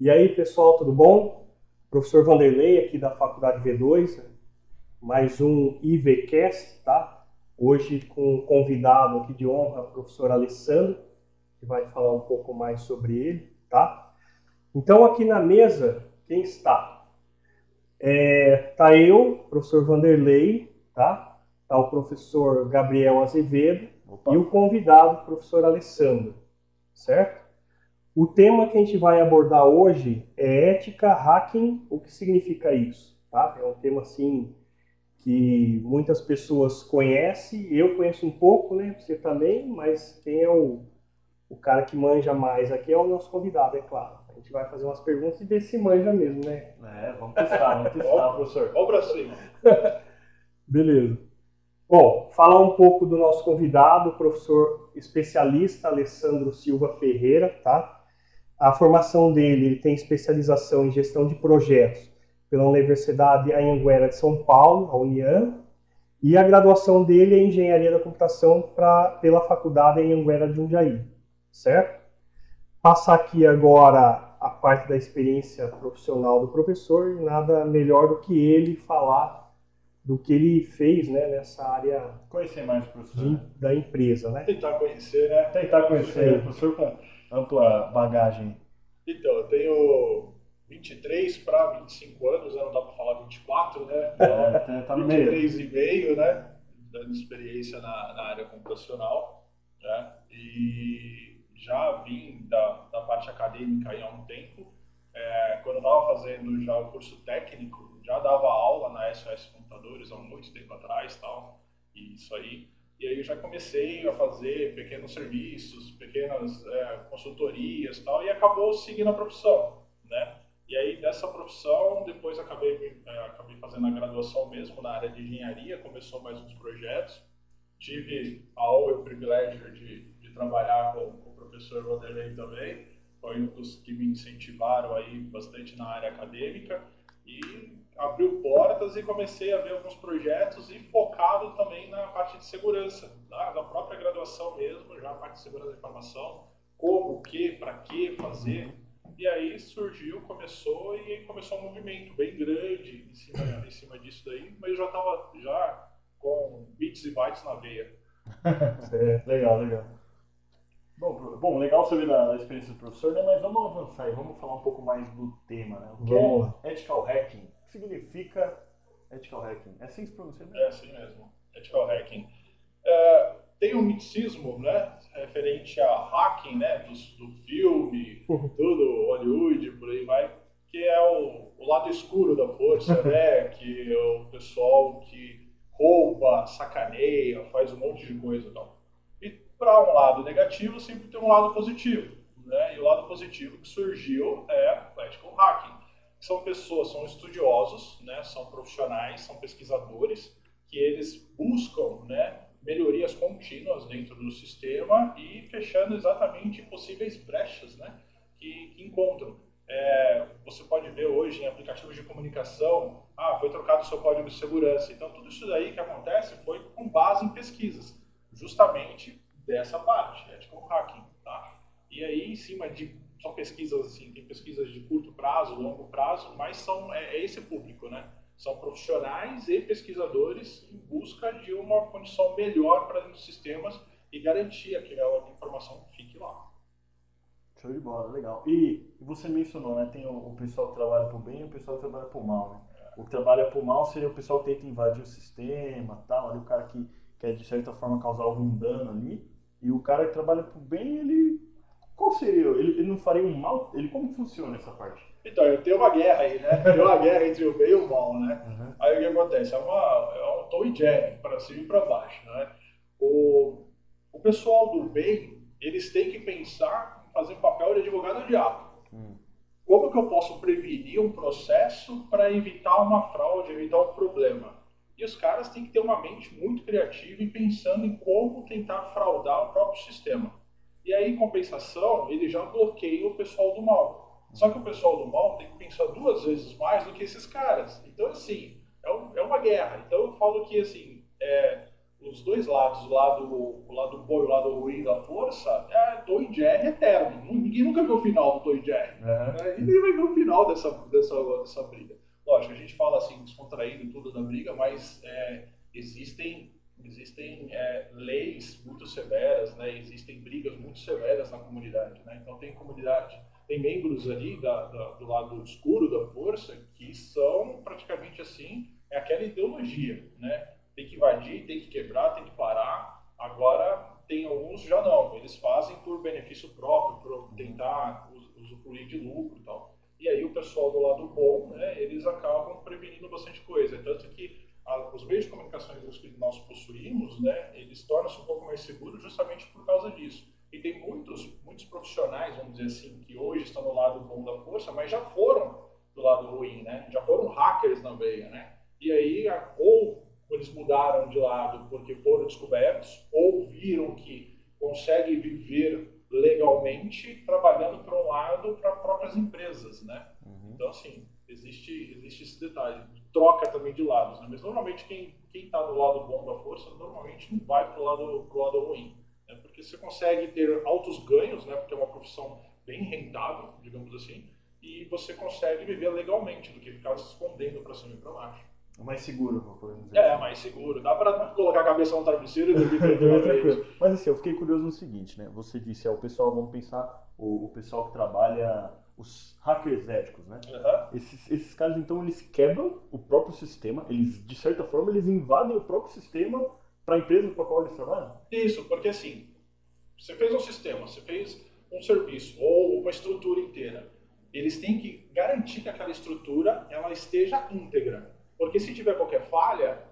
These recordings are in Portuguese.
E aí, pessoal, tudo bom? Professor Vanderlei aqui da Faculdade V2, mais um IVCast, tá? Hoje com um convidado aqui de honra, o professor Alessandro, que vai falar um pouco mais sobre ele, tá? Então, aqui na mesa, quem está? É, tá eu, professor Vanderlei, tá? Tá o professor Gabriel Azevedo Opa. e o convidado, o professor Alessandro, certo? O tema que a gente vai abordar hoje é ética hacking, o que significa isso? Tá? É um tema assim que muitas pessoas conhecem, eu conheço um pouco, né? Você também, mas quem é o, o cara que manja mais aqui é o nosso convidado, é claro. A gente vai fazer umas perguntas e ver se manja mesmo, né? É, vamos testar, vamos testar, professor. Vamos pra cima. Beleza. Bom, falar um pouco do nosso convidado, o professor especialista Alessandro Silva Ferreira, tá? A formação dele, ele tem especialização em gestão de projetos pela Universidade Anhanguera de São Paulo, a Unian, e a graduação dele é em Engenharia da Computação pra, pela Faculdade Anhanguera de Jundiaí, certo? Passar aqui agora a parte da experiência profissional do professor, nada melhor do que ele falar do que ele fez né, nessa área conhecer mais professor de, da empresa, né? Tentar conhecer, né? Tentar conhecer, professor com ampla bagagem? Então, eu tenho 23 para 25 anos, né? não dá para falar 24, né? É, tá, tá 23 e meio, né? Dando experiência na, na área computacional, né? E já vim da, da parte acadêmica há um tempo. É, quando eu estava fazendo já o curso técnico, já dava aula na SOS Computadores há muito tempo atrás, tal. E isso aí e aí eu já comecei a fazer pequenos serviços, pequenas é, consultorias tal, e acabou seguindo a profissão, né? E aí dessa profissão, depois acabei, é, acabei fazendo a graduação mesmo na área de engenharia, começou mais uns projetos. Tive a honra e o privilégio de, de trabalhar com, com o professor Vanderlei também, foi um dos que me incentivaram aí bastante na área acadêmica e abriu portas e comecei a ver alguns projetos e focado também na parte de segurança, tá? da própria graduação mesmo, já a parte de segurança da informação, como, o que, para que fazer. E aí surgiu, começou e começou um movimento bem grande em cima, em cima disso daí, mas eu já estava já com bits e bytes na veia. é, legal, legal. Bom, bom, legal saber da, da, experiência do professor, né? mas vamos avançar e vamos falar um pouco mais do tema. Né? O que é ethical hacking? Significa ethical hacking? É assim que se pronuncia mesmo? É assim mesmo, ethical hacking. É, tem um miticismo, né, referente a hacking, né, do, do filme, uhum. tudo, Hollywood, por aí vai, que é o, o lado escuro da força, né, que é o pessoal que rouba, sacaneia, faz um monte de coisa e tal. E para um lado negativo, sempre tem um lado positivo, né, e o lado positivo que surgiu é o ethical hacking são pessoas, são estudiosos, né, são profissionais, são pesquisadores, que eles buscam né, melhorias contínuas dentro do sistema e fechando exatamente possíveis brechas né, que, que encontram. É, você pode ver hoje em aplicativos de comunicação, ah, foi trocado o seu código de segurança. Então, tudo isso daí que acontece foi com base em pesquisas, justamente dessa parte, ethical hacking. Tá? E aí, em cima de são pesquisas assim, tem pesquisas de curto prazo, longo prazo, mas são é, é esse público, né? São profissionais e pesquisadores em busca de uma condição melhor para os sistemas e garantir que a informação fique lá. Show de bola, legal. E você mencionou, né? Tem o, o pessoal que trabalha por bem e o pessoal que trabalha por mal, né? O que trabalha por mal seria o pessoal que tenta invadir o sistema, tal, ali o cara que quer de certa forma causar algum dano ali. E o cara que trabalha por bem, ele qual seria? Ele, ele não faria um mal? Ele como funciona essa parte? Então, tem uma guerra aí, né? Tem uma guerra entre o bem e o mal, né? Uhum. Aí o que acontece? É, uma, é um Tom e Jerry, para cima e para baixo, né? O, o pessoal do bem, eles têm que pensar em fazer papel de advogado do diabo. Hum. Como que eu posso prevenir um processo para evitar uma fraude, evitar um problema? E os caras têm que ter uma mente muito criativa e pensando em como tentar fraudar o próprio sistema. E aí, em compensação, ele já bloqueia o pessoal do mal. Só que o pessoal do mal tem que pensar duas vezes mais do que esses caras. Então, assim, é, um, é uma guerra. Então, eu falo que, assim, é, os dois lados, o lado, o lado bom e o lado ruim da força, é Tom e Jerry eterno. Ninguém nunca viu o final do Tom e Jerry. Uhum. Ninguém vai ver o final dessa, dessa, dessa briga. Lógico, a gente fala assim, descontraído tudo da briga, mas é, existem, existem é, leis muito severas, né? existem brigas muito severas na comunidade. Né? Então tem comunidade, tem membros ali da, da, do lado escuro da força que são praticamente assim, é aquela ideologia, né? tem que invadir, tem que quebrar, tem que parar. Agora, tem alguns já não, eles fazem por benefício próprio, por tentar usufruir de lucro e tal. E aí o pessoal do lado bom, né, eles acabam prevenindo bastante coisa. Tanto que a, os meios de comunicação que nós possuímos, né, eles tornam-se um pouco mais seguros justamente por causa disso. E tem muitos, muitos profissionais, vamos dizer assim, que hoje estão do lado bom da força, mas já foram do lado ruim, né? Já foram hackers na veia, né? E aí, ou eles mudaram de lado porque foram descobertos ou viram que conseguem viver legalmente trabalhando para um lado para próprias empresas, né? Uhum. Então assim existe existe esse detalhe troca também de lados, né? Mas normalmente quem está do lado bom da força normalmente não vai para o lado pro lado ruim, né? Porque você consegue ter altos ganhos, né? Porque é uma profissão bem rentável, digamos assim, e você consegue viver legalmente do que ficar se escondendo para cima e para baixo. É mais seguro, podemos dizer. É, assim. mais seguro. Dá pra colocar a cabeça no travesseiro e dormir tranquilo. Mas assim, eu fiquei curioso no seguinte, né? Você disse, é, o pessoal, vamos pensar, o, o pessoal que trabalha, os hackers éticos, né? Uhum. Esses, esses caras, então, eles quebram o próprio sistema, eles, de certa forma, eles invadem o próprio sistema para a empresa para a qual eles trabalham? Isso, porque assim, você fez um sistema, você fez um serviço ou uma estrutura inteira. Eles têm que garantir que aquela estrutura ela esteja íntegra. Porque se tiver qualquer falha,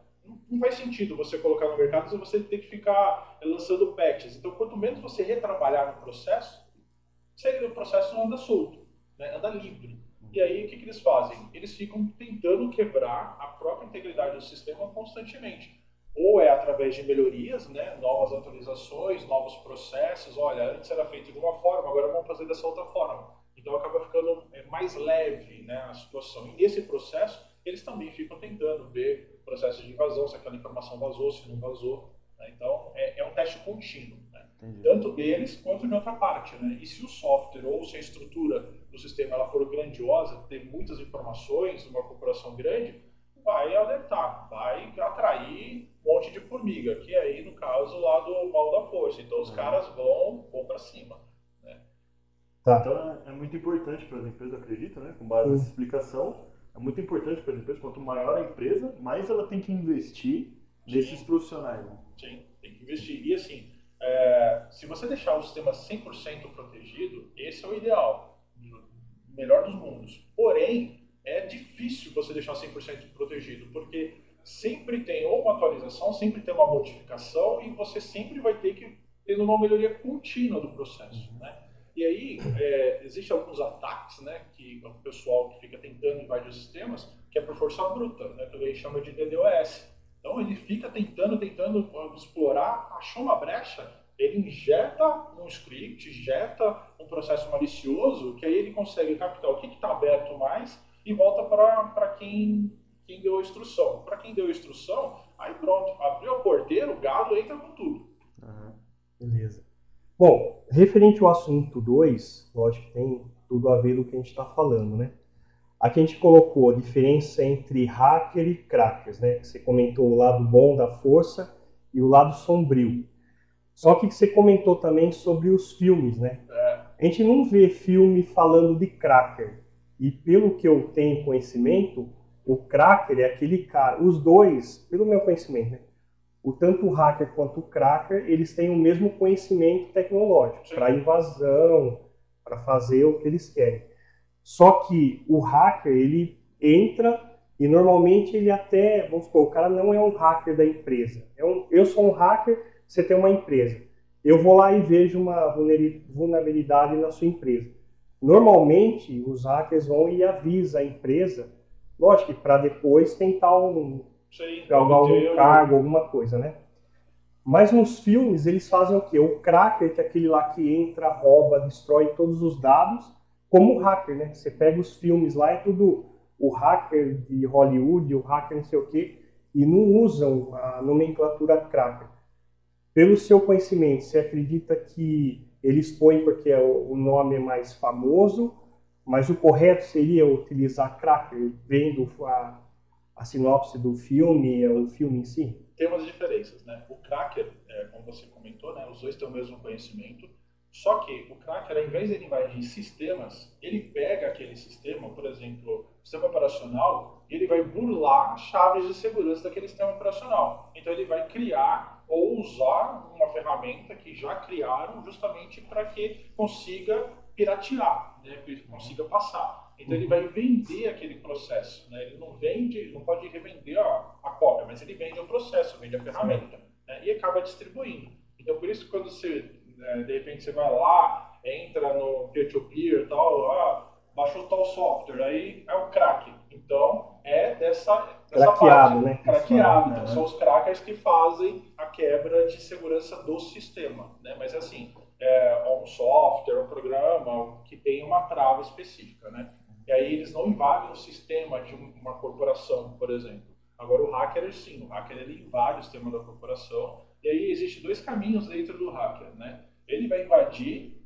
não faz sentido você colocar no mercado se você tem que ficar lançando patches. Então, quanto menos você retrabalhar no processo, o processo anda solto, né? livre. E aí, o que, que eles fazem? Eles ficam tentando quebrar a própria integridade do sistema constantemente. Ou é através de melhorias, né? novas atualizações, novos processos. Olha, antes era feito de uma forma, agora vamos fazer dessa outra forma. Então, acaba ficando é, mais leve né, a situação. E nesse processo, eles também ficam tentando ver o processo de invasão, se aquela informação vazou, se não vazou. Né? Então, é, é, um teste contínuo, né? tanto deles quanto de outra parte. Né? E se o software ou se a estrutura do sistema ela for grandiosa, ter muitas informações, uma corporação grande, vai alertar, vai atrair um monte de formiga, que é aí, no caso, lá do mal da força. Então, os uhum. caras vão, vão para cima. Né? Tá. Então, é, é muito importante para as empresas, acredito, né? com base nessa explicação, é muito importante para as empresas, quanto maior a empresa, mais ela tem que investir nesses profissionais. Né? Sim, tem que investir. E assim, é, se você deixar o sistema 100% protegido, esse é o ideal, o melhor dos mundos. Porém, é difícil você deixar 100% protegido, porque sempre tem ou uma atualização, sempre tem uma modificação e você sempre vai ter que ter uma melhoria contínua do processo, uhum. né? E aí, é, existem alguns ataques, né, que o pessoal que fica tentando invadir os sistemas, que é por força bruta, né, que a gente chama de DDoS. Então, ele fica tentando, tentando explorar, achou uma brecha, ele injeta um script, injeta um processo malicioso, que aí ele consegue captar o que está aberto mais e volta para quem, quem deu a instrução. Para quem deu a instrução, aí pronto, abriu a porteira, o gado entra com tudo. Beleza. Bom, referente ao assunto 2, lógico que tem tudo a ver do que a gente está falando, né? Aqui a gente colocou a diferença entre hacker e crackers, né? Você comentou o lado bom da força e o lado sombrio. Só que você comentou também sobre os filmes, né? A gente não vê filme falando de cracker. E pelo que eu tenho conhecimento, o cracker é aquele cara, os dois, pelo meu conhecimento, né? o tanto o hacker quanto o cracker, eles têm o mesmo conhecimento tecnológico para invasão, para fazer o que eles querem. Só que o hacker, ele entra e normalmente ele até, vamos supor, o cara não é um hacker da empresa. É um, eu sou um hacker, você tem uma empresa. Eu vou lá e vejo uma vulnerabilidade na sua empresa. Normalmente, os hackers vão e avisam a empresa, lógico para depois tentar um, galgar algum cargo, alguma coisa, né? Mas nos filmes eles fazem o quê? O cracker, que é aquele lá que entra, rouba, destrói todos os dados, como hacker, né? Você pega os filmes lá, é tudo o hacker de Hollywood, o hacker não sei o quê, e não usam a nomenclatura cracker. Pelo seu conhecimento, você acredita que eles põem porque é o nome é mais famoso, mas o correto seria utilizar cracker, vendo a, a sinopse do filme, o filme em si? Tem umas diferenças, né? O cracker, é, como você comentou, né, os dois têm o mesmo conhecimento, só que o cracker, ao invés de ele invadir sistemas, ele pega aquele sistema, por exemplo, sistema operacional, e ele vai burlar chaves de segurança daquele sistema operacional. Então ele vai criar ou usar uma ferramenta que já criaram justamente para que consiga piratear, né, que consiga passar. Então ele vai vender aquele processo, né? ele não vende, não pode revender a, a cópia, mas ele vende o processo, vende a ferramenta né? e acaba distribuindo. Então por isso quando você, né, de repente você vai lá, entra no peer-to-peer e tal, ah, baixou tal software, aí é o crack. Então é dessa, dessa Craqueado, parte. né? Craqueado. Então Né? são os crackers que fazem a quebra de segurança do sistema, né? Mas assim, é um software, um programa que tem uma trava específica, né? E aí eles não invadem o sistema de um- uma corporação, por exemplo. Agora o hacker sim, o hacker ele invade o sistema da corporação. E aí existem dois caminhos dentro do hacker, né? Ele vai invadir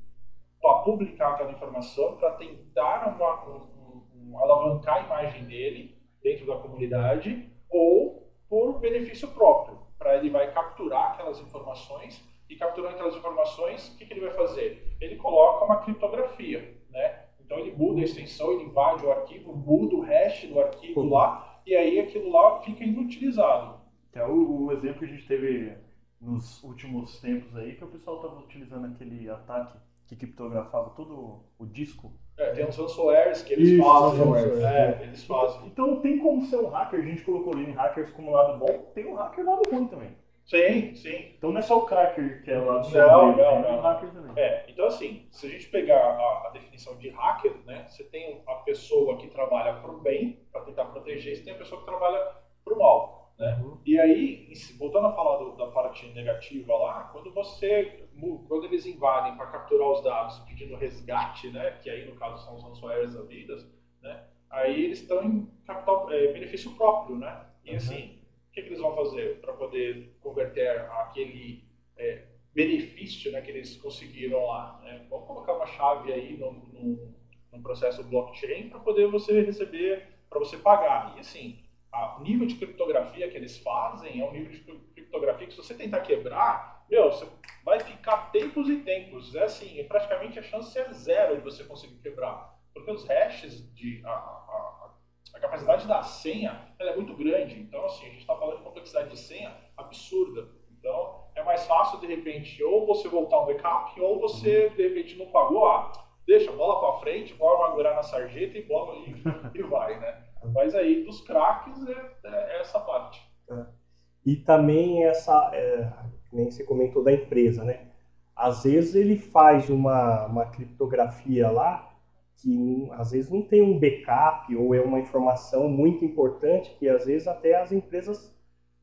para publicar aquela informação, para tentar uma- um- um- alavancar a imagem dele dentro da comunidade, ou por benefício próprio, para ele vai capturar aquelas informações e capturando aquelas informações, o que, que ele vai fazer? Ele coloca uma criptografia, né? Então ele muda a extensão, ele invade o arquivo, muda o hash do arquivo lá, e aí aquilo lá fica inutilizado. Que é o, o exemplo que a gente teve nos últimos tempos aí, que o pessoal estava utilizando aquele ataque que criptografava todo o disco. É, tem uns ransomwares que eles Isso, fazem. ransomware, É, eles fazem. Então tem como ser um hacker, a gente colocou ali em hackers como lado bom, tem um hacker lado ruim também. Sim, sim. Então não é só o cracker que é o lado Não, sombrio, não, tem não. um hacker também. É, então assim, se a gente pegar a, a definição de hacker, né, você tem a pessoa que trabalha para o bem, para tentar proteger, e você tem a pessoa que trabalha para o mal, né? E aí, voltando a falar do- da parte negativa lá, quando você, quando eles invadem para capturar os dados pedindo resgate, né, que aí no caso são os ransomwares da vida, né, aí eles estão em capital, é, benefício próprio, né? E assim, o que, que eles vão fazer para poder converter aquele é, benefício né, que eles conseguiram lá. Né? Vamos colocar uma chave aí num, num, num processo blockchain para poder você receber, para você pagar. E assim, a- o nível de criptografia que eles fazem é um nível de cri- criptografia que se você tentar quebrar, meu, você vai ficar tempos e tempos. É assim, praticamente a chance é zero de você conseguir quebrar. Porque os hashes, de, a, a, a- capacidade da senha é muito grande. Então, assim, a gente está falando de complexidade de senha absurda. Então, é mais fácil, de repente, ou você voltar um backup, ou você, de repente, não pagou, ah, deixa, bola para frente, bora amargurar na sarjeta e bola e, e vai, né? Mas aí, dos craques, é, é essa parte. E também essa, é, nem você comentou da empresa, né? Às vezes ele faz uma, uma criptografia lá que às vezes não tem um backup ou é uma informação muito importante que às vezes até as empresas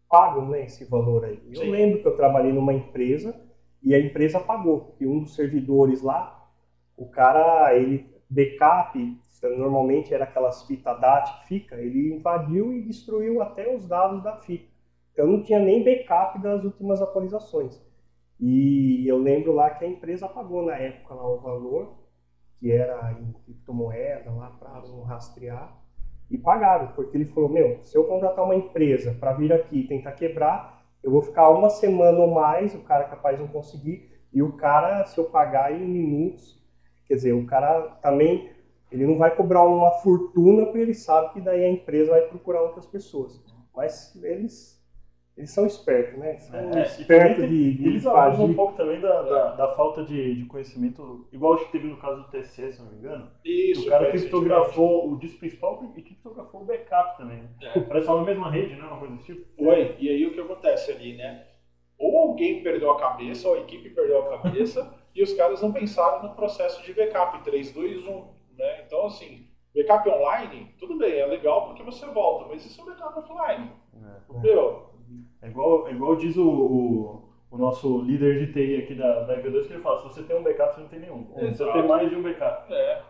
pagam né, esse valor aí. Eu Sim. lembro que eu trabalhei numa empresa e a empresa pagou. E um dos servidores lá, o cara, ele backup, normalmente era aquelas fitas DAT que fica, ele invadiu e destruiu até os dados da fita. Então não tinha nem backup das últimas atualizações. E eu lembro lá que a empresa pagou na época lá o valor, que era em criptomoeda lá para não rastrear, e pagaram, porque ele falou, meu, se eu contratar uma empresa para vir aqui e tentar quebrar, eu vou ficar uma semana ou mais, o cara é capaz não conseguir, e o cara, se eu pagar em minutos, quer dizer, o cara também, ele não vai cobrar uma fortuna, porque ele sabe que daí a empresa vai procurar outras pessoas. Mas eles, eles são espertos, né? São É, espertos também de, de Eles abusam um pouco também da, da, da falta de, de conhecimento, igual acho que teve no caso do TC, se não me engano. Isso, o cara criptografou o disco principal e criptografou o backup também. né? É. Parece uma mesma rede, né? Uma coisa desse tipo. Foi, e aí o que acontece ali, né? Ou alguém perdeu a cabeça, ou a equipe perdeu a cabeça, e os caras não pensaram no processo de backup 3, 2, 1. Né? Então, assim, backup online, tudo bem, é legal porque você volta, mas isso é um backup offline. Entendeu? É igual, é igual diz o, o, o nosso líder de TI aqui da, da EV2, que ele fala, se você tem um backup, você não tem nenhum. Você Exato. tem mais de um backup. É,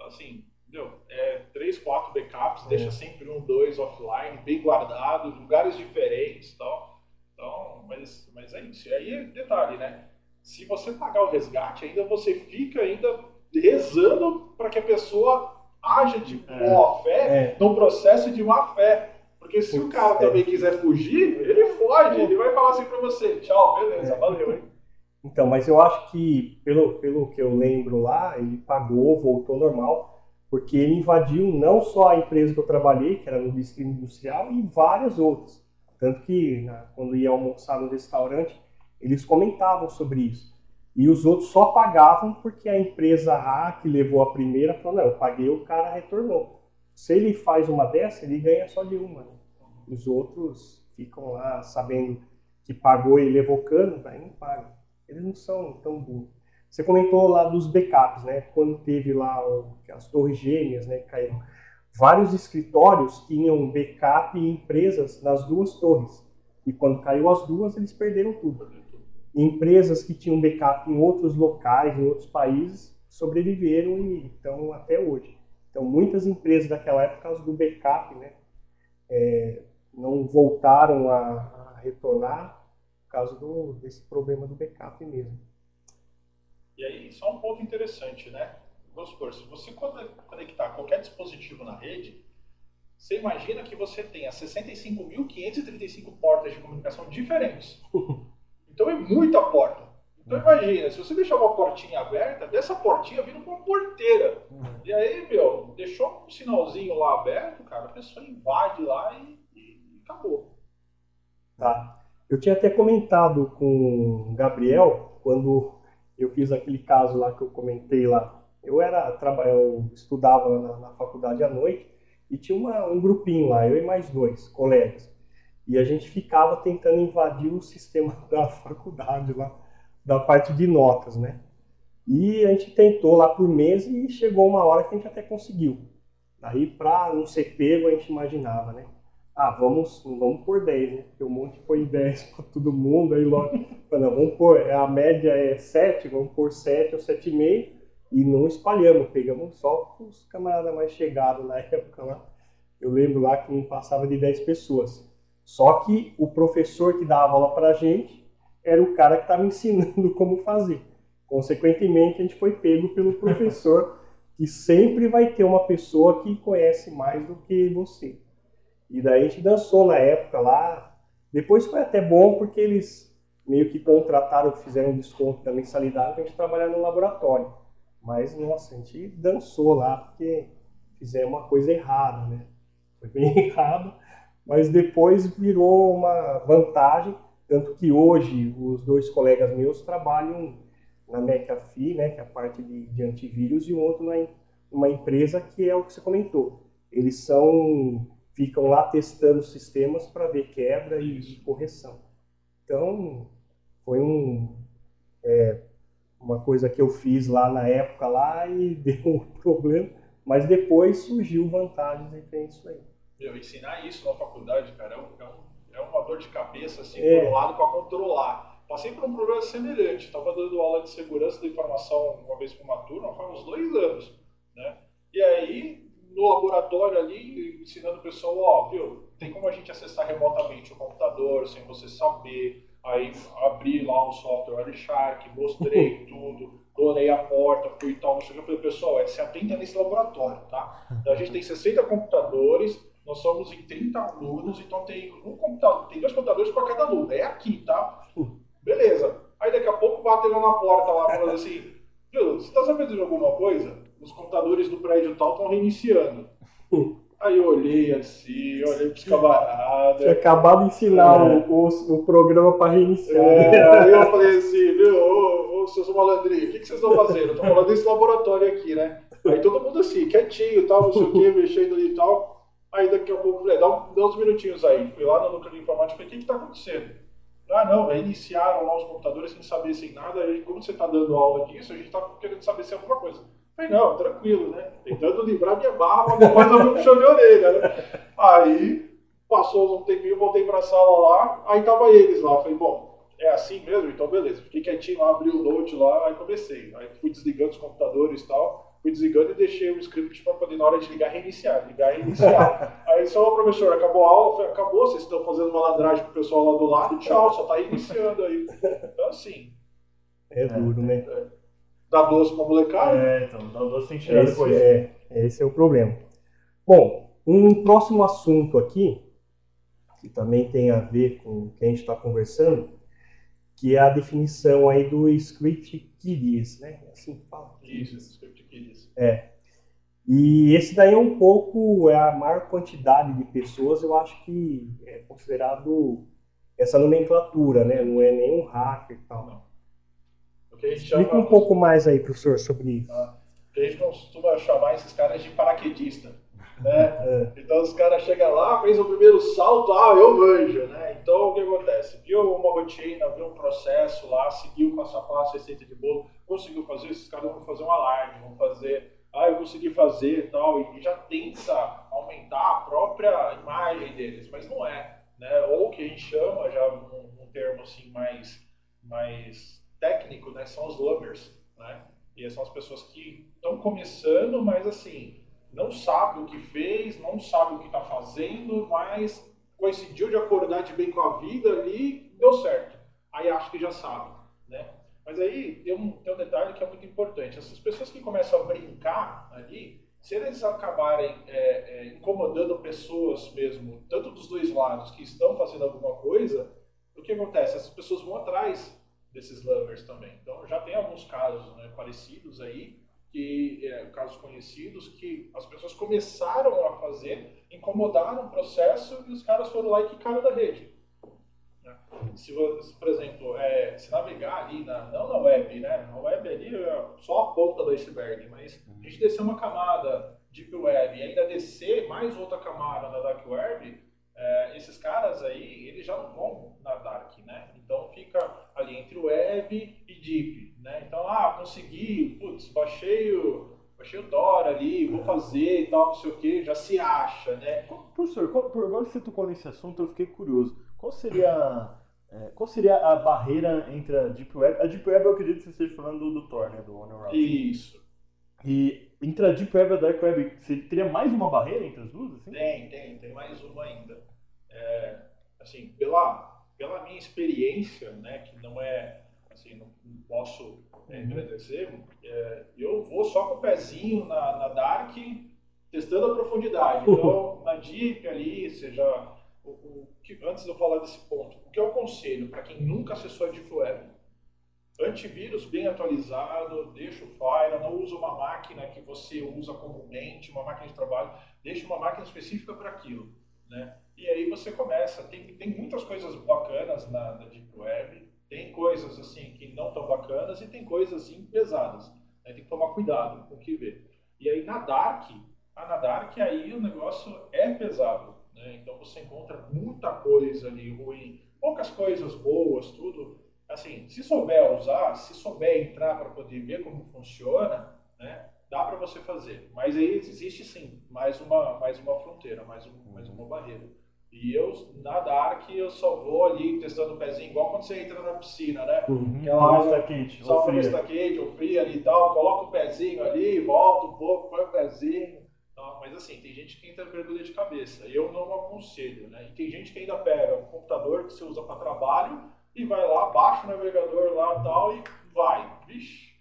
assim, Meu, é, três, quatro backups, é. deixa sempre um, dois offline, bem guardado, lugares diferentes e tal. Então, mas, mas é isso. E aí, detalhe, né? Se você pagar o resgate, ainda você fica ainda rezando para que a pessoa haja de é. boa fé é. no processo de má fé. Porque se Putz, o cara é. também quiser fugir, ele foge, ele vai falar assim para você, tchau, beleza, é. valeu, hein? Então, mas eu acho que, pelo, pelo que eu lembro lá, ele pagou, voltou normal, porque ele invadiu não só a empresa que eu trabalhei, que era no distrito industrial, e várias outras. Tanto que, né, quando ia almoçar no restaurante, eles comentavam sobre isso. E os outros só pagavam porque a empresa A, que levou a primeira, falou, não, eu paguei, o cara retornou. Se ele faz uma dessa, ele ganha só de uma. Né? Os outros ficam lá sabendo que pagou e levou cano, aí não pagam eles não são tão burros. Você comentou lá dos backups, né? Quando teve lá as torres gêmeas, né? Caíram. Vários escritórios tinham backup em empresas nas duas torres. E quando caiu as duas, eles perderam tudo. Empresas que tinham backup em outros locais, em outros países, sobreviveram e estão até hoje. Então, muitas empresas daquela época, por causa do backup, né? É, não voltaram a, a retornar por causa do, desse problema do backup mesmo. E aí, só um ponto interessante, né? Vamos supor, se você conectar qualquer dispositivo na rede, você imagina que você tenha 65.535 portas de comunicação diferentes. Então é muita porta. Então imagina, se você deixar uma portinha aberta, dessa portinha vira uma porteira. Uhum. E aí, meu, deixou um sinalzinho lá aberto, cara, a pessoa invade lá e, e acabou. Tá. Eu tinha até comentado com o Gabriel, quando eu fiz aquele caso lá que eu comentei lá. Eu era eu estudava na, na faculdade à noite e tinha uma, um grupinho lá, eu e mais dois colegas. E a gente ficava tentando invadir o sistema da faculdade lá, da parte de notas, né? E a gente tentou lá por mês e chegou uma hora que a gente até conseguiu. Aí, para não ser pego, a gente imaginava, né? ah, vamos, vamos por 10, né? Porque o monte foi 10 para todo mundo, aí logo, não, vamos pôr, a média é 7, vamos pôr 7 ou 7,5 e não espalhamos, pegamos só os camaradas mais chegados na época lá. Eu lembro lá que não passava de 10 pessoas. Só que o professor que dava aula para a gente era o cara que estava ensinando como fazer. Consequentemente, a gente foi pego pelo professor, que sempre vai ter uma pessoa que conhece mais do que você. E daí a gente dançou na época lá. Depois foi até bom porque eles meio que contrataram, fizeram um desconto da mensalidade para a gente trabalhar no laboratório. Mas, nossa, a gente dançou lá porque fizemos uma coisa errada, né? Foi bem errado, mas depois virou uma vantagem, tanto que hoje os dois colegas meus trabalham na McAfee, né, que é a parte de, de antivírus, e o outro na uma empresa que é o que você comentou. Eles são ficam lá testando sistemas para ver quebra e correção. Então, foi um, é, uma coisa que eu fiz lá na época lá e deu um problema, mas depois surgiu vantagens a isso aí. Meu, ensinar isso na faculdade, cara, é, um, é, um, é uma dor de cabeça, assim, é. por um lado, para controlar. Passei por um problema semelhante. Estava dando aula de segurança da informação uma vez para uma turma, faz uns dois anos, né? E aí, no laboratório ali, ensinando o pessoal, ó, viu, tem como a gente acessar remotamente o computador sem você saber, aí abri lá o software Wireshark, mostrei tudo, clonei a porta, fui e tal, não sei o que, eu falei, pessoal, é, se atenta nesse laboratório, tá? Então a gente tem 60 computadores, nós somos em 30 alunos, então tem um computador, tem dois computadores para cada aluno, é aqui, tá? Beleza. Aí daqui a pouco bateu na porta lá, falando assim, viu, você tá sabendo de alguma coisa? os computadores do prédio tal estão reiniciando. Aí eu olhei assim, olhei pros camaradas. Tinha acabado de ensinar é. o, o, o, programa para reiniciar. É, aí eu falei assim, viu, ô, ô seus malandrinhos, o que, que vocês estão fazendo? Eu tô falando desse laboratório aqui, né? Aí todo mundo assim, quietinho, tal, não sei o que, mexendo ali e tal. Aí daqui a pouco, falei, dá, um, dá uns minutinhos aí. Fui lá no núcleo de informática e falei, o que que tá acontecendo? Ah, não, reiniciaram lá os computadores sem saber, sem nada. Aí, como você tá dando aula disso, a gente tá querendo saber se é alguma coisa. Falei, não, tranquilo, né? Tentando livrar minha barra, mas depois eu um puxão de orelha, né? Aí, passou um tempinho, voltei pra sala lá, aí tava eles lá. Falei, bom, é assim mesmo? Então beleza. Fiquei quietinho lá, abri o note lá, aí comecei. Aí fui desligando os computadores e tal. Fui desligando e deixei o script para poder, na hora de ligar, reiniciar. Ligar, reiniciar. aí só, professor, acabou a aula, falei, acabou, vocês estão fazendo malandragem com o pessoal lá do lado, tchau, só tá iniciando aí. Então, assim. É duro, né? É, dá doce pra molecada. É, então, dá doce tem que chegar Esse depois. é, esse é o problema. Bom, um próximo assunto aqui, que também tem a ver com o que a gente está conversando, que é a definição aí do script kiddies, né? Assim que fala. Isso, script kids. E esse daí é um pouco, é a maior quantidade de pessoas, eu acho que é considerado essa nomenclatura, né? Não é nenhum hacker e tal. O que a gente chama, Explica um pouco mais aí, professor, sobre isso. que a gente costuma chamar esses caras de paraquedista. Né? É. Então os caras chegam lá, fez o primeiro salto, ah, eu manjo, né? Então o que acontece? Viu uma rotina, viu um processo lá, seguiu passo a passo, receita de bolo, conseguiu fazer, esses caras vão fazer um alarme, vão fazer, ah, eu consegui fazer tal, e já tenta aumentar a própria imagem deles, mas não é, né? Ou o que a gente chama, já um, um termo assim mais, mais técnico, né? São os lummers, né? E são as pessoas que estão começando, mas assim, não sabe o que fez, não sabe o que está fazendo, mas coincidiu de acordar de bem com a vida ali, deu certo. Aí acha que já sabe, né? Mas aí tem um, tem um detalhe que é muito importante. Essas pessoas que começam a brincar ali, se eles acabarem é, é, incomodando pessoas mesmo, tanto dos dois lados que estão fazendo alguma coisa, o que acontece? Essas pessoas vão atrás desses lovers também. Então já tem alguns casos né, parecidos aí, que é, casos conhecidos que as pessoas começaram a fazer, incomodaram o processo e os caras foram lá e quicaram da rede. né? Se por exemplo, é, se navegar ali, na, não na web, né? Na web ali é só a ponta do iceberg, mas a gente descer uma camada deep web e ainda descer mais outra camada na dark web, é, esses caras aí, eles já não vão na dark, né? Então fica ali entre web e deep, né? Então, ah, consegui, putz, baixei o, baixei o Dora ali, vou fazer e tal, não sei o que, já se acha, né? Professor, por agora que você tocou nesse assunto, eu fiquei curioso. Qual seria, é, qual seria a barreira entre a Deep Web? A Deep Web eu acredito que você esteja falando do, do Tor, né? Do Honor Route. Isso. E entre a Deep Web e a Dark Web, você teria mais uma barreira entre as duas? Assim? Tem, tem, tem mais uma ainda. É, assim, pela, pela minha experiência, né, que não é, assim, não, não posso é, Uhum. agradecer, é, eu vou só com o pezinho na, na Dark, testando a profundidade. Então, na Deep ali, seja, o, o que, antes de eu falar desse ponto, o que eu aconselho para quem nunca acessou a Deep Web? Antivírus bem atualizado, deixa o Fire, não usa uma máquina que você usa comumente, uma máquina de trabalho, deixa uma máquina específica para aquilo, né? E aí você começa, tem, tem muitas coisas bacanas na, na Deep Web, tem coisas assim que não tão bacanas e tem coisas assim pesadas, né? Tem que tomar cuidado com o que vê. E aí na Dark, ah, na Dark aí o negócio é pesado, né? Então você encontra muita coisa ali ruim, poucas coisas boas, tudo, assim, se souber usar, se souber entrar para poder ver como funciona, né, dá para você fazer. Mas aí existe sim mais uma, mais uma fronteira, mais, um, mais uma barreira. E eu, na Dark, eu só vou ali testando o pezinho, igual quando você entra na piscina, né? Uhum. Aquela água- tá quente, Só ou fria. tá quente ou fria ali e tal, coloca o pezinho ali, volta um pouco, põe o pezinho. Tá? Mas assim, tem gente que entra mergulha de cabeça. Eu não aconselho, né? E tem gente que ainda pega um computador que você usa para trabalho e vai lá, baixa o navegador lá e tal e vai. Vixe,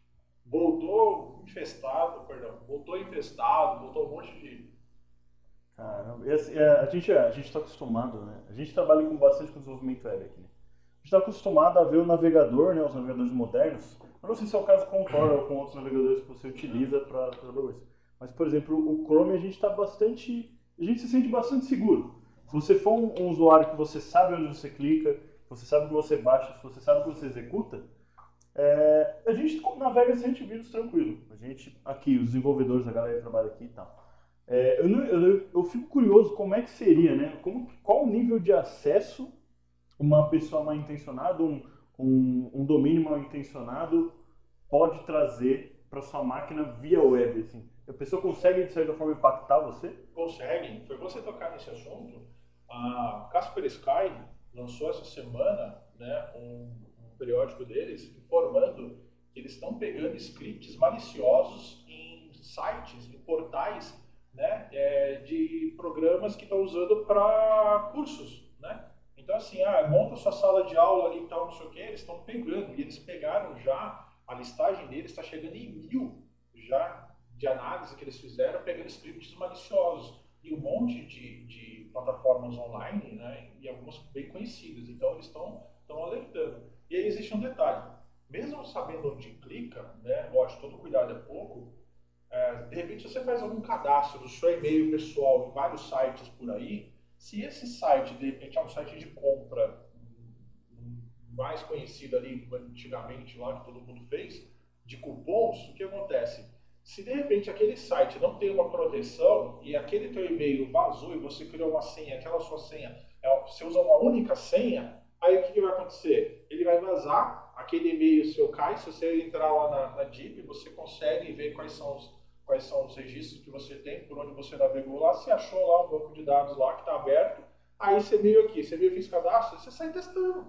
voltou infestado, perdão, voltou infestado, voltou um monte de. Caramba, e assim, é, a gente a gente está acostumado, né? A gente trabalha com bastante com desenvolvimento web aqui. Né? A gente está acostumado a ver o navegador, né? Os navegadores modernos. Eu não sei se é o caso ou com outros navegadores que você utiliza para trabalhar isso. Mas, por exemplo, o Chrome a gente está bastante, a gente se sente bastante seguro. Se você for um, um usuário que você sabe onde você clica, você sabe o que você baixa, se você sabe o que você executa, é, a gente navega sem antivírus tranquilo. A gente aqui, os desenvolvedores, a galera que trabalha aqui e tal. É, eu, não- eu- eu fico curioso como é que seria, né? Como, qual o nível de acesso uma pessoa mal intencionada, um, um, um domínio mal intencionado pode trazer para sua máquina via web, assim? A pessoa consegue, de certa forma, impactar você? Conseguem. Foi você tocar nesse assunto. A Casper Sky lançou essa semana né, um, um periódico deles informando que eles estão pegando scripts maliciosos em sites, em portais, né, é, de programas que estão usando para cursos, né? Então assim, ah, monta sua sala de aula ali e tal, não sei o que, eles estão pegando e eles pegaram já a listagem deles está chegando em mil já de análise que eles fizeram, pegando scripts maliciosos e um monte de, de plataformas online, né, e algumas bem conhecidas. Então eles estão alertando. E aí existe um detalhe mesmo sabendo onde clica, né, lógico, todo cuidado é pouco, é, de repente você faz algum cadastro do seu e-mail pessoal em vários sites por aí, se esse site de repente é um site de compra mais conhecido ali antigamente lá que todo mundo fez, de cupons, o que acontece? Se de repente aquele site não tem uma proteção e aquele teu e-mail vazou e você criou uma senha, aquela sua senha, é, você usa uma única senha, aí o que, que vai acontecer? Ele vai vazar aquele e-mail seu cai, se você entrar lá na, na DIP, você consegue ver quais são os, quais são os registros que você tem, por onde você navegou lá, você achou lá um banco de dados lá que está aberto, aí você veio aqui, você veio fiz cadastro, você sai testando,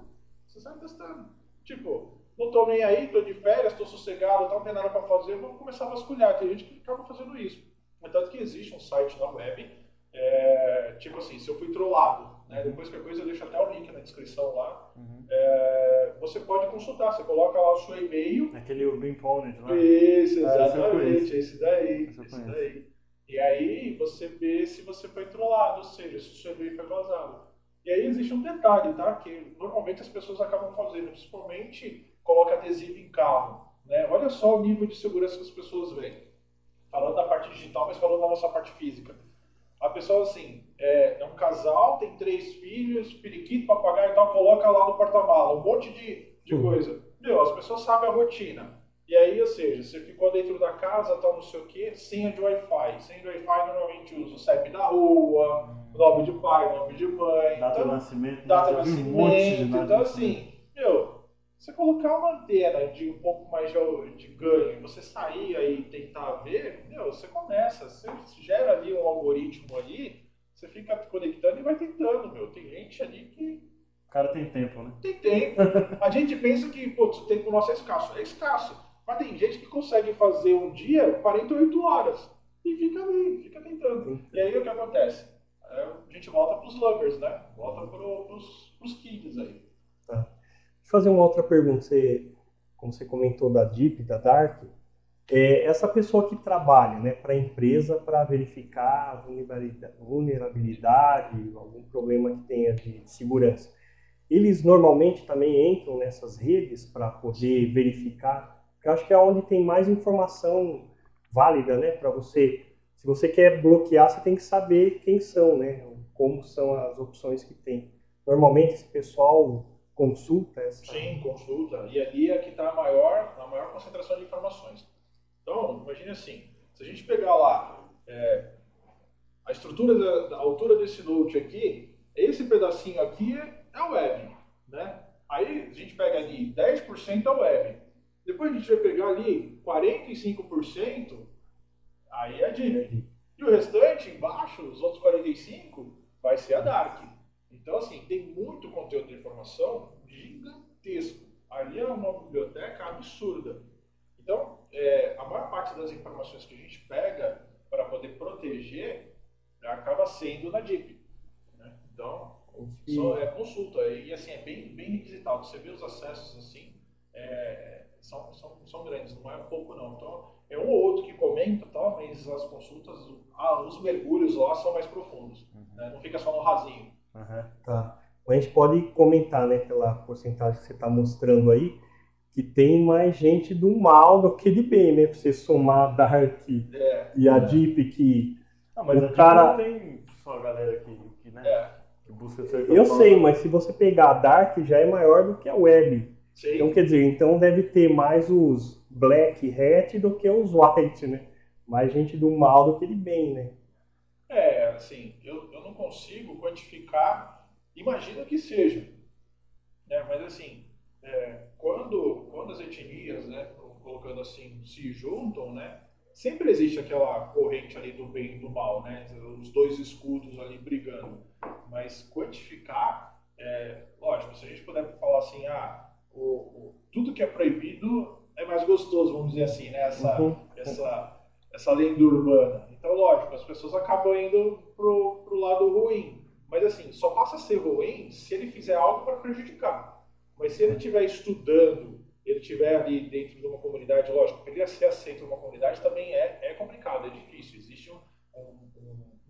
você sai testando. Tipo, não tô nem aí, tô de férias, tô sossegado, não tem nada para fazer, vamos começar a vasculhar. Tem gente que acaba fazendo isso. Tanto que existe um site na web, é, tipo assim, se eu fui trollado, né, depois qualquer coisa eu deixo até o link na descrição lá, uhum. é, você pode consultar, você coloca lá o seu e-mail. Aquele Urban Pwned, né? Isso, ah, exatamente, é esse daí, esse daí. E aí você vê se você foi trollado, ou seja, se o seu e-mail foi vazado. E aí existe um detalhe, tá? Que normalmente as pessoas acabam fazendo, principalmente coloca adesivo em carro. Né? Olha só o nível de segurança que as pessoas veem. Falando da parte digital, mas falando da nossa parte física. A pessoa, assim, é, é um casal, tem três filhos, periquito, papagaio e tal, coloca lá no porta-mala, um monte de, de uhum. coisa. Meu, as pessoas sabem a rotina. E aí, ou seja, você ficou dentro da casa, tal, não sei o quê, senha de Wi-Fi. Senha de Wi-Fi normalmente usa o CEP da rua, nome de pai, nome de mãe. Data então, de nascimento. Data de nascimento. Um monte de então, assim, meu, você colocar uma antena de um pouco mais de, de ganho, você sair aí e tentar ver, meu, você começa, você gera ali um algoritmo ali, você fica conectando e vai tentando, meu. Tem gente ali que. O cara tem tempo, né? Tem tempo. A gente pensa que, putz, o tempo nosso é escasso. É escasso. Mas tem gente que consegue fazer um dia 48 horas. E fica ali, fica tentando. E aí o que acontece? A gente volta para os lovers, né? Volta para os kids aí. Tá fazer uma outra pergunta. Você, como você comentou da Deep, da Dark, é, essa pessoa que trabalha né, para a empresa para verificar vulnerabilidade, vulnerabilidade, algum problema que tenha de segurança, eles normalmente também entram nessas redes para poder verificar, porque acho que é onde tem mais informação válida né, para você. Se você quer bloquear, você tem que saber quem são, né, como são as opções que tem. Normalmente esse pessoal consulta essa? Sim, consulta. E ali é que está a maior, a maior concentração de informações. Então, imagine assim, se a gente pegar lá é, a estrutura da, da, altura desse note aqui, esse pedacinho aqui é, é web, né? Aí a gente pega ali 10% a web. Depois a gente vai pegar ali 45%, aí é a deep. E o restante, embaixo, os outros 45%, vai ser a dark. Então, assim, tem muito conteúdo de informação gigantesco. Ali é uma biblioteca absurda. Então, é, a maior parte das informações que a gente pega para poder proteger acaba sendo na DIP. Né? Então, só é consulta. E, assim, é bem, bem requisitado. Você vê os acessos, assim, é, são, são, são grandes, não é pouco, não. Então, é um ou outro que comenta, tá, mas as consultas, ah, os mergulhos lá são mais profundos. Uhum. Né? Não fica só no rasinho. Uhum. Tá. A gente pode comentar, né, pela porcentagem que você está mostrando aí, que tem mais gente do mal do que de bem, né? Pra você somar a Dark é, e a é. Deep, que. Não, mas o a cara... não tem só a galera que, que, né, é. Eu sei, mas se você pegar a Dark, já é maior do que a Web. Sim. Então, quer dizer, então deve ter mais os Black Hat do que os White, né? Mais gente do mal do que de bem, né? É, assim, eu, eu não consigo quantificar, imagino que seja, né? mas assim, é, quando, quando as etnias, né, colocando assim, se juntam, né, sempre existe aquela corrente ali do bem e do mal, né, os dois escudos ali brigando, mas quantificar, é, lógico, se a gente puder falar assim, ah, o, o, tudo que é proibido é mais gostoso, vamos dizer assim, né, essa, uhum. essa essa lenda urbana. Então, lógico, as pessoas acabam indo pro, pro lado ruim. Mas assim, só passa a ser ruim se ele fizer algo para prejudicar. Mas se ele estiver estudando, ele estiver ali dentro de uma comunidade, lógico, ele ser aceito numa comunidade também é, é complicado, é difícil. Existe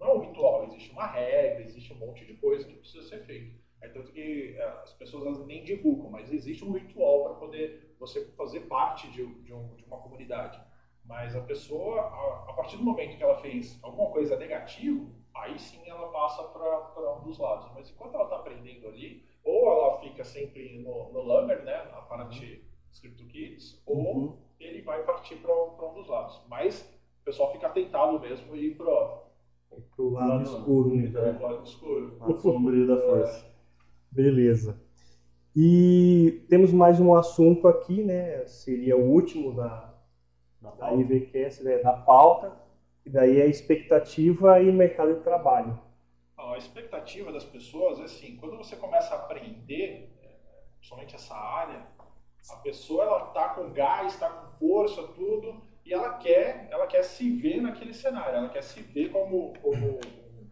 não é um ritual, existe uma regra, existe um monte de coisa que precisa ser feito. É tanto que é, as pessoas nem divulgam, mas existe um ritual para poder você fazer parte de, de, um, de, uma comunidade. Mas a pessoa, a, a, partir do momento que ela fez alguma coisa negativa, aí sim ela passa para um dos lados. Mas enquanto ela está aprendendo ali, ou ela fica sempre no, no Lumber, né, na parte uhum. CryptoKids, ou uhum. ele vai partir para um dos lados. Mas o pessoal fica tentado mesmo e ir para o lado, lado escuro, né? É, lado escuro. O sombrio da força. Beleza. E temos mais um assunto aqui, né? Seria o último da, da IVQS, né? da pauta, e daí é a expectativa e mercado de trabalho. A expectativa das pessoas é assim, quando você começa a aprender, é, principalmente essa área, a pessoa ela tá com gás, está com força, tudo, e ela quer, ela quer se ver naquele cenário, ela quer se ver como, como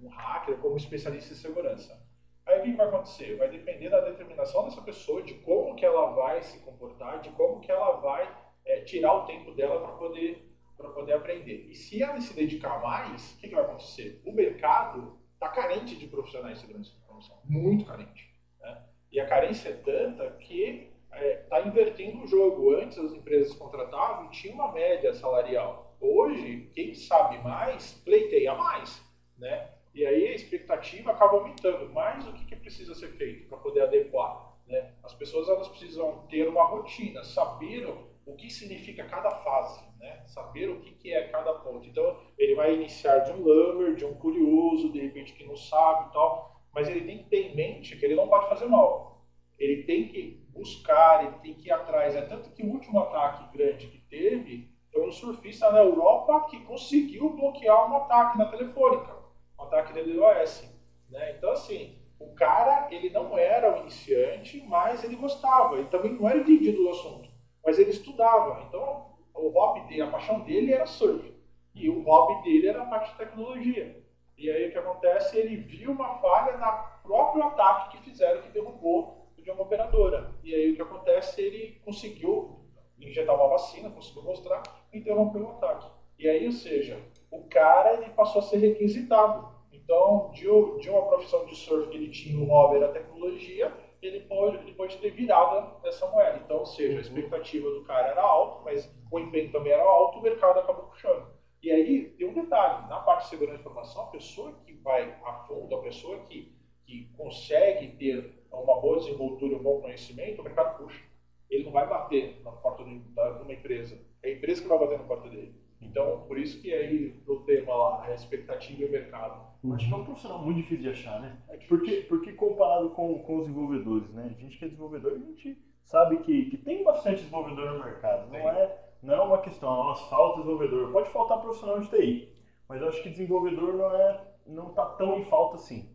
um hacker, como especialista em segurança. Aí o que vai acontecer? Vai depender da determinação dessa pessoa, de como que ela vai se comportar, de como que ela vai é, tirar o tempo dela para poder, poder aprender. E se ela se dedicar mais, o que, que vai acontecer? O mercado está carente de profissionais de segurança de informação, muito carente. Né? E a carência é tanta que está é, tá invertendo o jogo. Antes as empresas contratavam e tinha uma média salarial. Hoje, quem sabe mais, pleiteia mais. Né? E aí a expectativa acaba aumentando. Mas o que, que precisa ser feito para poder adequar? Né? As pessoas elas precisam ter uma rotina, saber o que significa cada fase, né? saber o que, que é cada ponto. Então, ele vai iniciar de um lover, de um curioso, de repente que não sabe e tal, mas ele tem que ter em mente que ele não pode fazer mal. Ele tem que buscar, ele tem que ir atrás. É tanto que o último ataque grande que teve foi um surfista na Europa que conseguiu bloquear um ataque na telefônica um ataque de DDoS. Né? Então, assim, o cara, ele não era um iniciante, mas ele gostava. Ele também não era entendido do assunto, mas ele estudava. Então, o hobby dele, a paixão dele era surf. E o hobby dele era a parte de tecnologia. E aí o que acontece? Ele viu uma falha na próprio ataque que fizeram, que derrubou de uma operadora. E aí o que acontece? Ele conseguiu injetar uma vacina, conseguiu mostrar, interrompeu o ataque. E aí, ou seja, o cara ele passou a ser requisitado. Então, de, de uma profissão de surf que ele tinha, o hobby era a tecnologia, ele pode, ele pode ter virado essa moeda. Então, ou seja, a uhum. expectativa do cara era alta, mas o empenho também era alto, o mercado acabou puxando. E aí, tem um detalhe, na parte de segurança da informação, a pessoa que vai a fundo, a pessoa que, que consegue ter uma boa desenvoltura, um bom conhecimento, o mercado puxa. Ele não vai bater na porta de uma empresa, é a empresa que vai bater na porta dele. Então, por isso que aí no tema lá, a expectativa e o mercado. Acho que é um profissional muito difícil de achar, né? É porque, porque comparado com, com os desenvolvedores, né? A gente que é desenvolvedor, a gente sabe que, que tem bastante desenvolvedor no mercado. Não é, não é uma questão, nossa, falta desenvolvedor. Pode faltar profissional de TI, mas eu acho que desenvolvedor não é não está tão em falta assim.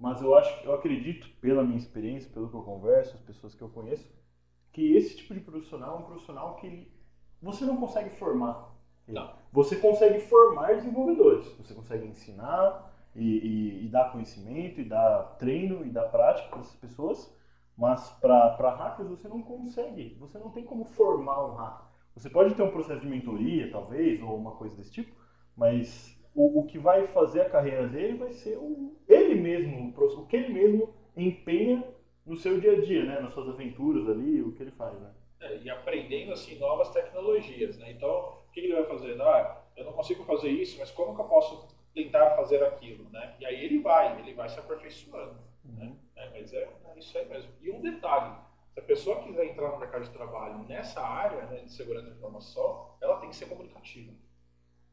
Mas eu acho, eu acredito, pela minha experiência, pelo que eu converso, as pessoas que eu conheço, que esse tipo de profissional é um profissional que você não consegue formar não. Você consegue formar desenvolvedores, você consegue ensinar e, e, e dar conhecimento, e dar treino, e dar prática para essas pessoas, mas para hackers você não consegue, você não tem como formar um hacker. Você pode ter um processo de mentoria, talvez, ou uma coisa desse tipo, mas o, o que vai fazer a carreira dele vai ser o, ele mesmo, o que ele mesmo empenha no seu dia a dia, né? nas suas aventuras ali, o que ele faz. Né? É, e aprendendo assim novas tecnologias. Né? Então, o que ele vai fazer? Ah, eu não consigo fazer isso, mas como que eu posso tentar fazer aquilo, né? E aí ele vai, ele vai se aperfeiçoando, uhum. né? É, mas é, é, isso aí mesmo. E um detalhe, se a pessoa quiser entrar no mercado de trabalho nessa área né, de segurança da informação, ela tem que ser comunicativa.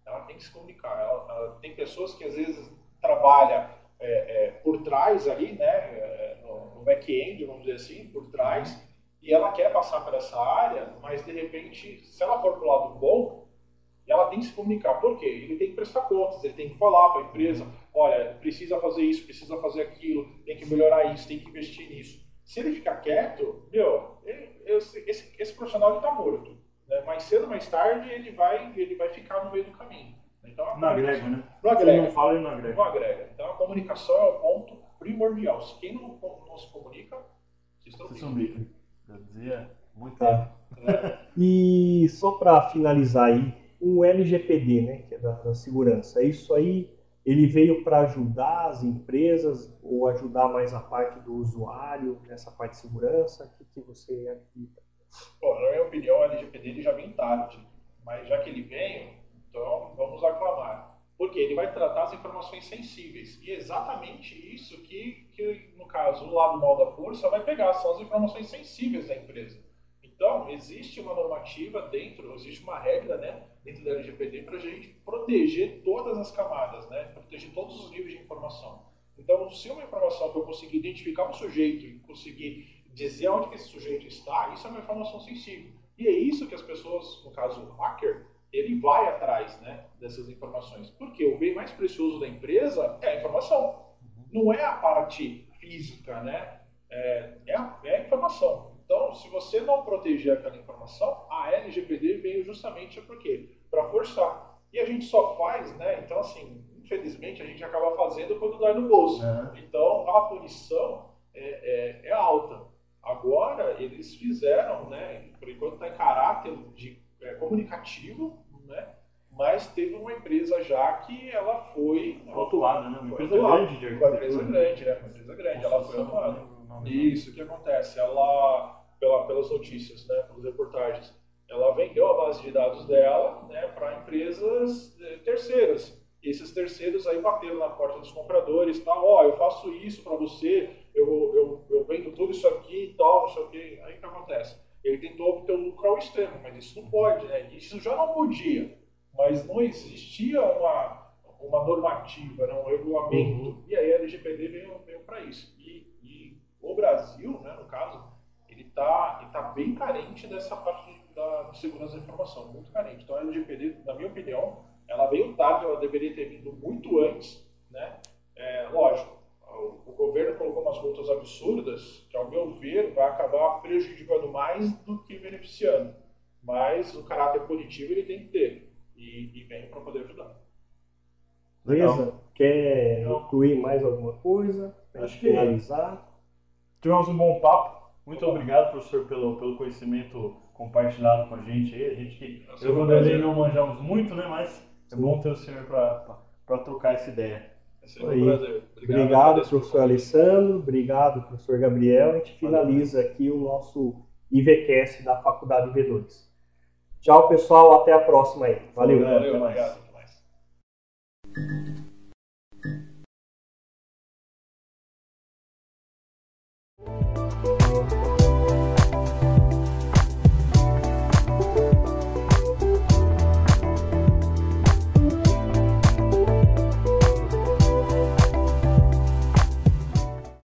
Ela tem que se comunicar. Ela, ela, tem pessoas que às vezes trabalham é, é, por trás ali, né, é, no, no back-end, vamos dizer assim, por trás, e ela quer passar por essa área, mas de repente, se ela for para o lado bom, ela tem que se comunicar. Por quê? Ele tem que prestar contas, ele tem que falar para a empresa, olha, precisa fazer isso, precisa fazer aquilo, tem que melhorar isso, tem que investir nisso. Se ele ficar quieto, meu, ele, esse, esse, esse, profissional está morto. Né? Mas cedo ou mais tarde ele vai, ele vai ficar no meio do caminho. Então, Não agrega, né? Não Se agrega. não fala, ele não agrega. Não agrega. Então a comunicação é o ponto primordial. Se quem não, não se comunica, se bico. Eu dizia muito Tá. E só para finalizar aí, o LGPD, né, que é da, da segurança, isso aí ele veio para ajudar as empresas ou ajudar mais a parte do usuário nessa parte de segurança? O que, que você acredita? Bom, na minha opinião, o LGPD ele já vem tarde, mas já que ele veio, então vamos aclamar. Porque ele vai tratar as informações sensíveis. E é exatamente isso que, que, no caso, o lado mal da força vai pegar, são as informações sensíveis da empresa. Então, existe uma normativa dentro, existe uma regra né, dentro da LGPD para a gente proteger todas as camadas, né, proteger todos os níveis de informação. Então, se uma informação que eu conseguir identificar um sujeito e conseguir dizer onde que esse sujeito está, isso é uma informação sensível. E é isso que as pessoas, no caso o hacker, ele vai atrás né, dessas informações. Porque o bem mais precioso da empresa é a informação. Não é a parte física, né? É, é, a, é a informação. Então, se você não proteger aquela informação, a LGPD veio justamente por quê? Para forçar. E a gente só faz, né? Então, assim, infelizmente, a gente acaba fazendo quando dá no bolso. É. Então, a punição é, é, é alta. Agora, eles fizeram, né? Por enquanto está em caráter de é, comunicativo, né? Mas teve uma empresa já que ela foi Rotulada, né? Uma empresa rotulada. grande de uma empresa grande, né? Uma empresa grande, ela foi rotulada. Isso, o que acontece? Ela, pela, pelas notícias, né, pelas reportagens, ela vendeu a base de dados dela né, para empresas eh, terceiras. E esses terceiros aí bateram na porta dos compradores, tal, ó, eu faço isso para você, eu, eu, eu vendo tudo isso aqui e tal, não sei o que. Aí o que acontece? Ele tentou obter o lucro ao extremo, mas isso não pode, né? Isso já não podia, mas não existia uma, uma normativa, né, um regulamento. E aí a LGPD veio, veio para isso. E, e o Brasil, né, no caso, ele está ele tá bem carente dessa parte da de segurança da informação, muito carente. Então a LGPD, na minha opinião, ela veio tarde, ela deveria ter vindo muito antes, né? É, lógico, o, o governo colocou umas multas absurdas, que ao meu ver vai acabar prejudicando mais do que beneficiando. Mas o caráter punitivo ele tem que ter e, e vem para poder ajudar. Beleza? Quer incluir mais alguma coisa? Acho que- finalizar? Tivemos um bom papo. Muito obrigado, professor, pelo, pelo conhecimento compartilhado com a gente aí. A gente que É eu e o não manjamos muito, né? Mas é bom ter o senhor para trocar essa ideia. É um obrigado, obrigado, professor Alessandro. Obrigado, professor Gabriel. A gente finaliza aqui o nosso IVQS da Faculdade V2. Tchau, pessoal. Até a próxima aí. Valeu. Valeu até mais. Obrigado.